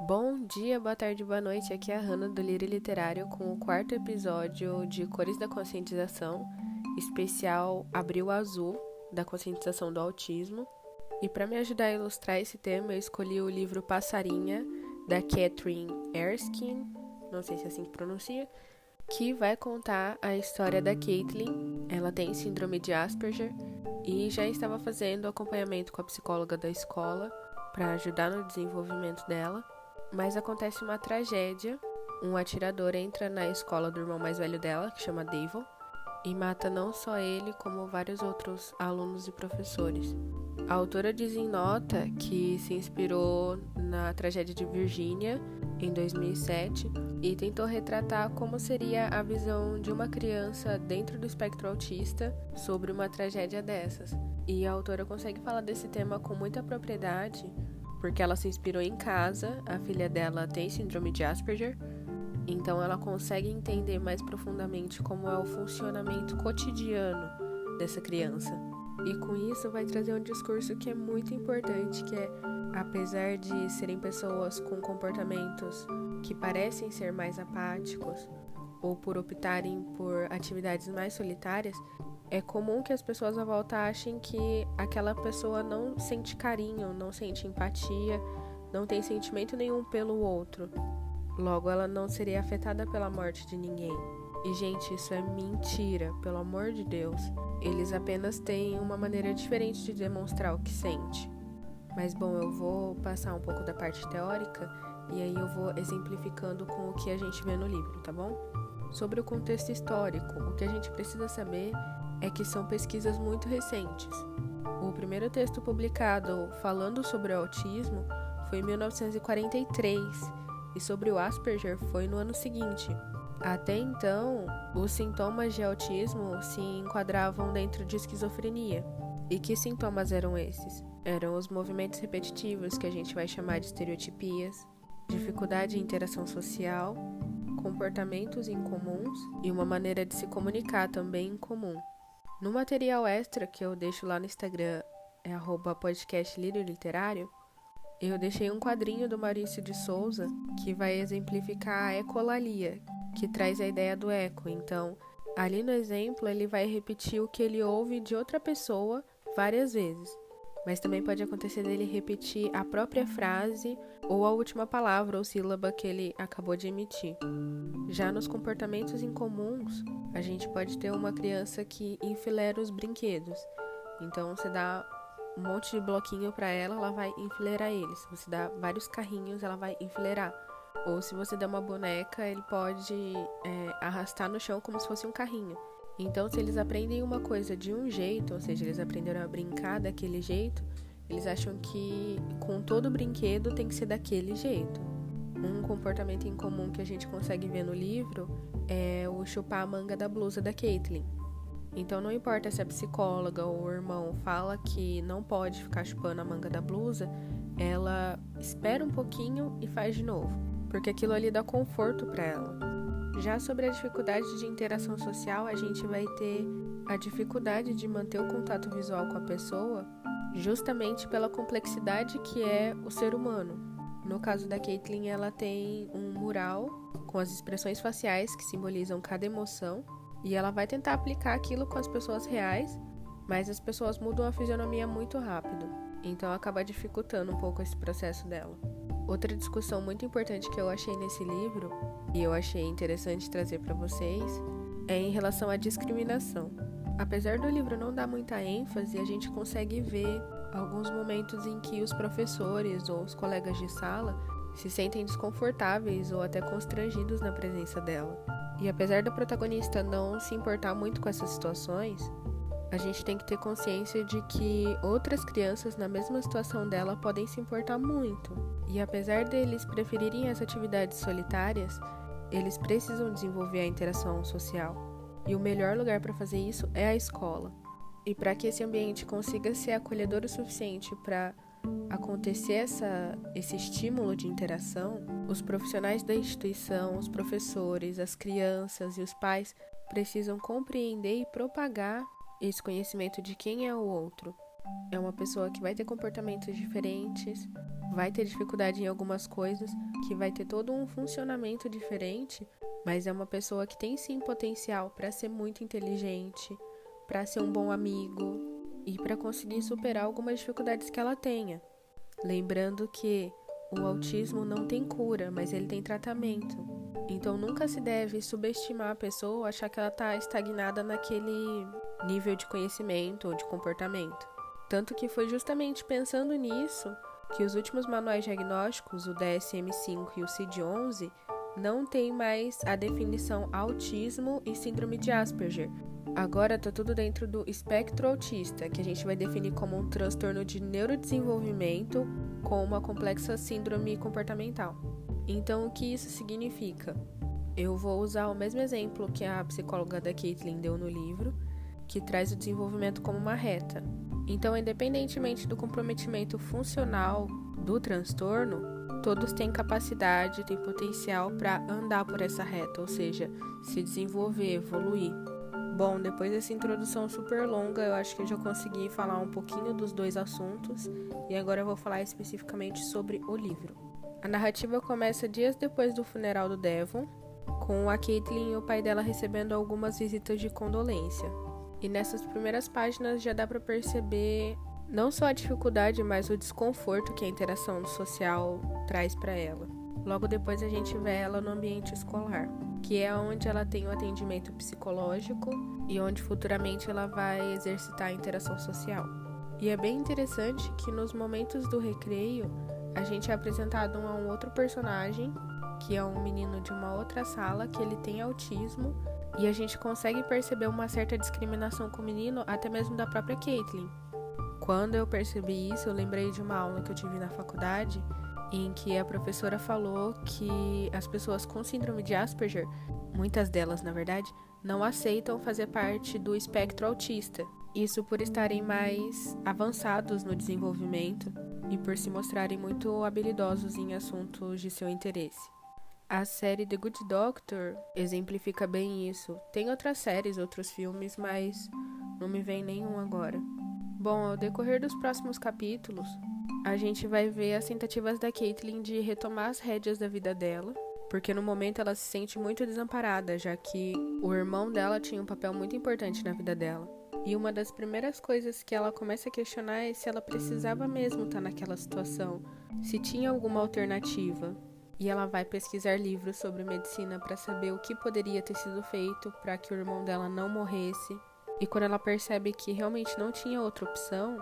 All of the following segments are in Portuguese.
Bom dia, boa tarde, boa noite. Aqui é a Hanna do Lírio Literário com o quarto episódio de Cores da Conscientização, especial Abril Azul, da conscientização do autismo. E para me ajudar a ilustrar esse tema, eu escolhi o livro Passarinha, da Catherine Erskine, não sei se é assim que pronuncia, que vai contar a história da Caitlin. Ela tem síndrome de Asperger e já estava fazendo acompanhamento com a psicóloga da escola para ajudar no desenvolvimento dela. Mas acontece uma tragédia. Um atirador entra na escola do irmão mais velho dela, que chama Devil, e mata não só ele, como vários outros alunos e professores. A autora diz em nota que se inspirou na tragédia de Virgínia em 2007 e tentou retratar como seria a visão de uma criança dentro do espectro autista sobre uma tragédia dessas. E a autora consegue falar desse tema com muita propriedade porque ela se inspirou em casa, a filha dela tem síndrome de Asperger, então ela consegue entender mais profundamente como é o funcionamento cotidiano dessa criança. E com isso vai trazer um discurso que é muito importante, que é apesar de serem pessoas com comportamentos que parecem ser mais apáticos ou por optarem por atividades mais solitárias, é comum que as pessoas à volta achem que aquela pessoa não sente carinho, não sente empatia, não tem sentimento nenhum pelo outro. Logo, ela não seria afetada pela morte de ninguém. E, gente, isso é mentira, pelo amor de Deus. Eles apenas têm uma maneira diferente de demonstrar o que sente. Mas, bom, eu vou passar um pouco da parte teórica e aí eu vou exemplificando com o que a gente vê no livro, tá bom? Sobre o contexto histórico, o que a gente precisa saber é que são pesquisas muito recentes. O primeiro texto publicado falando sobre o autismo foi em 1943 e sobre o Asperger foi no ano seguinte. Até então, os sintomas de autismo se enquadravam dentro de esquizofrenia. E que sintomas eram esses? Eram os movimentos repetitivos, que a gente vai chamar de estereotipias, dificuldade em interação social, comportamentos incomuns e uma maneira de se comunicar também incomum. No material extra que eu deixo lá no Instagram, é arroba podcast Lírio Literário, eu deixei um quadrinho do Maurício de Souza que vai exemplificar a ecolalia, que traz a ideia do eco. Então, ali no exemplo, ele vai repetir o que ele ouve de outra pessoa várias vezes. Mas também pode acontecer dele repetir a própria frase ou a última palavra ou sílaba que ele acabou de emitir. Já nos comportamentos incomuns, a gente pode ter uma criança que enfileira os brinquedos. Então você dá um monte de bloquinho para ela, ela vai enfileirar eles. Se você dá vários carrinhos, ela vai enfileirar. Ou se você der uma boneca, ele pode é, arrastar no chão como se fosse um carrinho. Então, se eles aprendem uma coisa de um jeito, ou seja, eles aprenderam a brincar daquele jeito, eles acham que com todo brinquedo tem que ser daquele jeito. Um comportamento incomum que a gente consegue ver no livro é o chupar a manga da blusa da Caitlyn. Então não importa se a psicóloga ou o irmão fala que não pode ficar chupando a manga da blusa, ela espera um pouquinho e faz de novo, porque aquilo ali dá conforto para ela. Já sobre a dificuldade de interação social, a gente vai ter a dificuldade de manter o contato visual com a pessoa, justamente pela complexidade que é o ser humano. No caso da Caitlyn, ela tem um mural com as expressões faciais que simbolizam cada emoção e ela vai tentar aplicar aquilo com as pessoas reais, mas as pessoas mudam a fisionomia muito rápido, então acaba dificultando um pouco esse processo dela. Outra discussão muito importante que eu achei nesse livro e eu achei interessante trazer para vocês é em relação à discriminação. Apesar do livro não dar muita ênfase, a gente consegue ver alguns momentos em que os professores ou os colegas de sala se sentem desconfortáveis ou até constrangidos na presença dela. E apesar da protagonista não se importar muito com essas situações, a gente tem que ter consciência de que outras crianças na mesma situação dela podem se importar muito. E apesar deles preferirem as atividades solitárias, eles precisam desenvolver a interação social. E o melhor lugar para fazer isso é a escola. E para que esse ambiente consiga ser acolhedor o suficiente para acontecer essa, esse estímulo de interação, os profissionais da instituição, os professores, as crianças e os pais precisam compreender e propagar esse conhecimento de quem é o outro. é uma pessoa que vai ter comportamentos diferentes, vai ter dificuldade em algumas coisas, que vai ter todo um funcionamento diferente, mas é uma pessoa que tem sim potencial para ser muito inteligente, para ser um bom amigo e para conseguir superar algumas dificuldades que ela tenha. Lembrando que o autismo não tem cura, mas ele tem tratamento. Então nunca se deve subestimar a pessoa achar que ela está estagnada naquele nível de conhecimento ou de comportamento. Tanto que foi justamente pensando nisso que os últimos manuais diagnósticos, o DSM-5 e o CID-11, não tem mais a definição autismo e síndrome de Asperger. Agora está tudo dentro do espectro autista, que a gente vai definir como um transtorno de neurodesenvolvimento com uma complexa síndrome comportamental. Então, o que isso significa? Eu vou usar o mesmo exemplo que a psicóloga da Caitlin deu no livro, que traz o desenvolvimento como uma reta. Então, independentemente do comprometimento funcional do transtorno, todos têm capacidade, têm potencial para andar por essa reta, ou seja, se desenvolver, evoluir. Bom, depois dessa introdução super longa, eu acho que eu já consegui falar um pouquinho dos dois assuntos e agora eu vou falar especificamente sobre o livro. A narrativa começa dias depois do funeral do Devon, com a Caitlyn e o pai dela recebendo algumas visitas de condolência. E nessas primeiras páginas já dá para perceber não só a dificuldade, mas o desconforto que a interação social traz para ela. Logo depois a gente vê ela no ambiente escolar, que é onde ela tem o atendimento psicológico e onde futuramente ela vai exercitar a interação social. E é bem interessante que nos momentos do recreio a gente é apresentado a um outro personagem, que é um menino de uma outra sala que ele tem autismo e a gente consegue perceber uma certa discriminação com o menino, até mesmo da própria Caitlyn. Quando eu percebi isso, eu lembrei de uma aula que eu tive na faculdade, em que a professora falou que as pessoas com síndrome de Asperger, muitas delas na verdade, não aceitam fazer parte do espectro autista. Isso por estarem mais avançados no desenvolvimento e por se mostrarem muito habilidosos em assuntos de seu interesse. A série The Good Doctor exemplifica bem isso. Tem outras séries, outros filmes, mas não me vem nenhum agora. Bom, ao decorrer dos próximos capítulos, a gente vai ver as tentativas da Caitlyn de retomar as rédeas da vida dela, porque no momento ela se sente muito desamparada, já que o irmão dela tinha um papel muito importante na vida dela. E uma das primeiras coisas que ela começa a questionar é se ela precisava mesmo estar naquela situação, se tinha alguma alternativa e ela vai pesquisar livros sobre medicina para saber o que poderia ter sido feito para que o irmão dela não morresse. E quando ela percebe que realmente não tinha outra opção,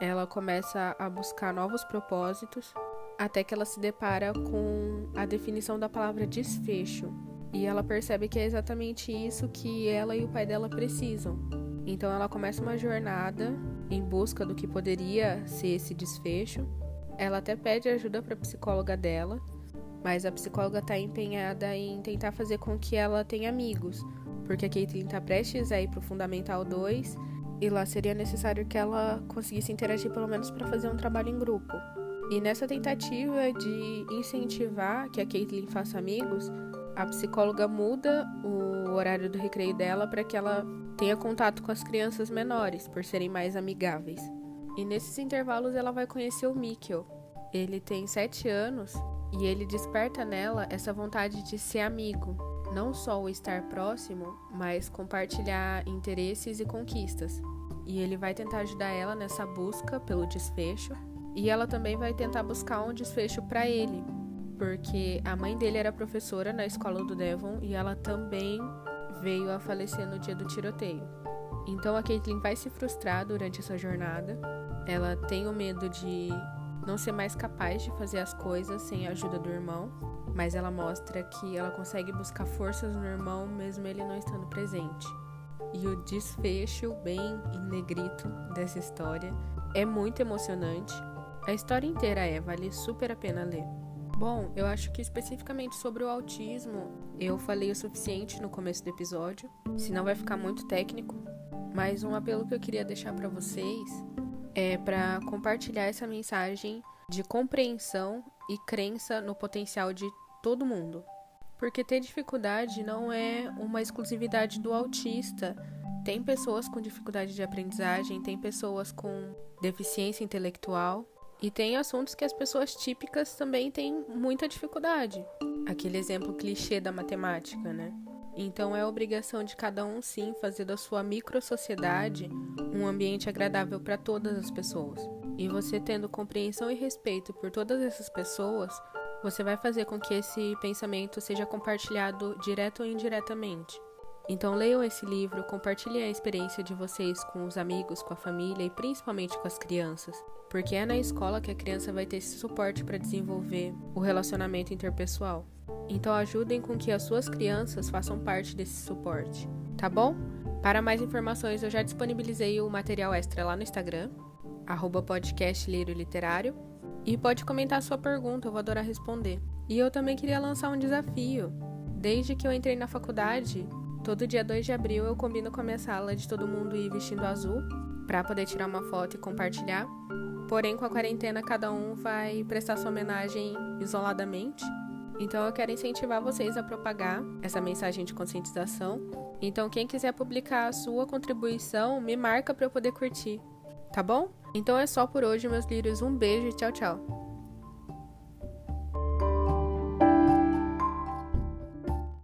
ela começa a buscar novos propósitos, até que ela se depara com a definição da palavra desfecho. E ela percebe que é exatamente isso que ela e o pai dela precisam. Então ela começa uma jornada em busca do que poderia ser esse desfecho. Ela até pede ajuda para a psicóloga dela, mas a psicóloga está empenhada em tentar fazer com que ela tenha amigos, porque a Caitlyn está prestes a ir para o Fundamental 2 e lá seria necessário que ela conseguisse interagir pelo menos para fazer um trabalho em grupo. E nessa tentativa de incentivar que a Caitlyn faça amigos, a psicóloga muda o horário do recreio dela para que ela tenha contato com as crianças menores, por serem mais amigáveis. E nesses intervalos ela vai conhecer o Mikkel. Ele tem 7 anos e ele desperta nela essa vontade de ser amigo, não só o estar próximo, mas compartilhar interesses e conquistas. E ele vai tentar ajudar ela nessa busca pelo desfecho, e ela também vai tentar buscar um desfecho para ele, porque a mãe dele era professora na escola do Devon e ela também veio a falecer no dia do tiroteio. Então a Caitlyn vai se frustrar durante essa jornada. Ela tem o medo de não ser mais capaz de fazer as coisas sem a ajuda do irmão, mas ela mostra que ela consegue buscar forças no irmão mesmo ele não estando presente. E o desfecho, bem em negrito, dessa história é muito emocionante. A história inteira é, vale super a pena ler. Bom, eu acho que especificamente sobre o autismo, eu falei o suficiente no começo do episódio, senão vai ficar muito técnico. Mas um apelo que eu queria deixar para vocês é para compartilhar essa mensagem de compreensão e crença no potencial de todo mundo. Porque ter dificuldade não é uma exclusividade do autista. tem pessoas com dificuldade de aprendizagem, tem pessoas com deficiência intelectual e tem assuntos que as pessoas típicas também têm muita dificuldade. Aquele exemplo clichê da matemática, né? Então é obrigação de cada um sim fazer da sua microsociedade um ambiente agradável para todas as pessoas. E você tendo compreensão e respeito por todas essas pessoas, você vai fazer com que esse pensamento seja compartilhado direto ou indiretamente. Então leiam esse livro, compartilhem a experiência de vocês com os amigos, com a família e principalmente com as crianças, porque é na escola que a criança vai ter esse suporte para desenvolver o relacionamento interpessoal. Então ajudem com que as suas crianças façam parte desse suporte, tá bom? Para mais informações, eu já disponibilizei o material extra lá no Instagram, arroba podcast Liro Literário, e pode comentar sua pergunta, eu vou adorar responder. E eu também queria lançar um desafio. Desde que eu entrei na faculdade, todo dia 2 de abril eu combino com a minha sala de todo mundo ir vestindo azul, para poder tirar uma foto e compartilhar. Porém, com a quarentena, cada um vai prestar sua homenagem isoladamente. Então eu quero incentivar vocês a propagar essa mensagem de conscientização. Então quem quiser publicar a sua contribuição, me marca para eu poder curtir. Tá bom? Então é só por hoje, meus lírios. Um beijo e tchau, tchau.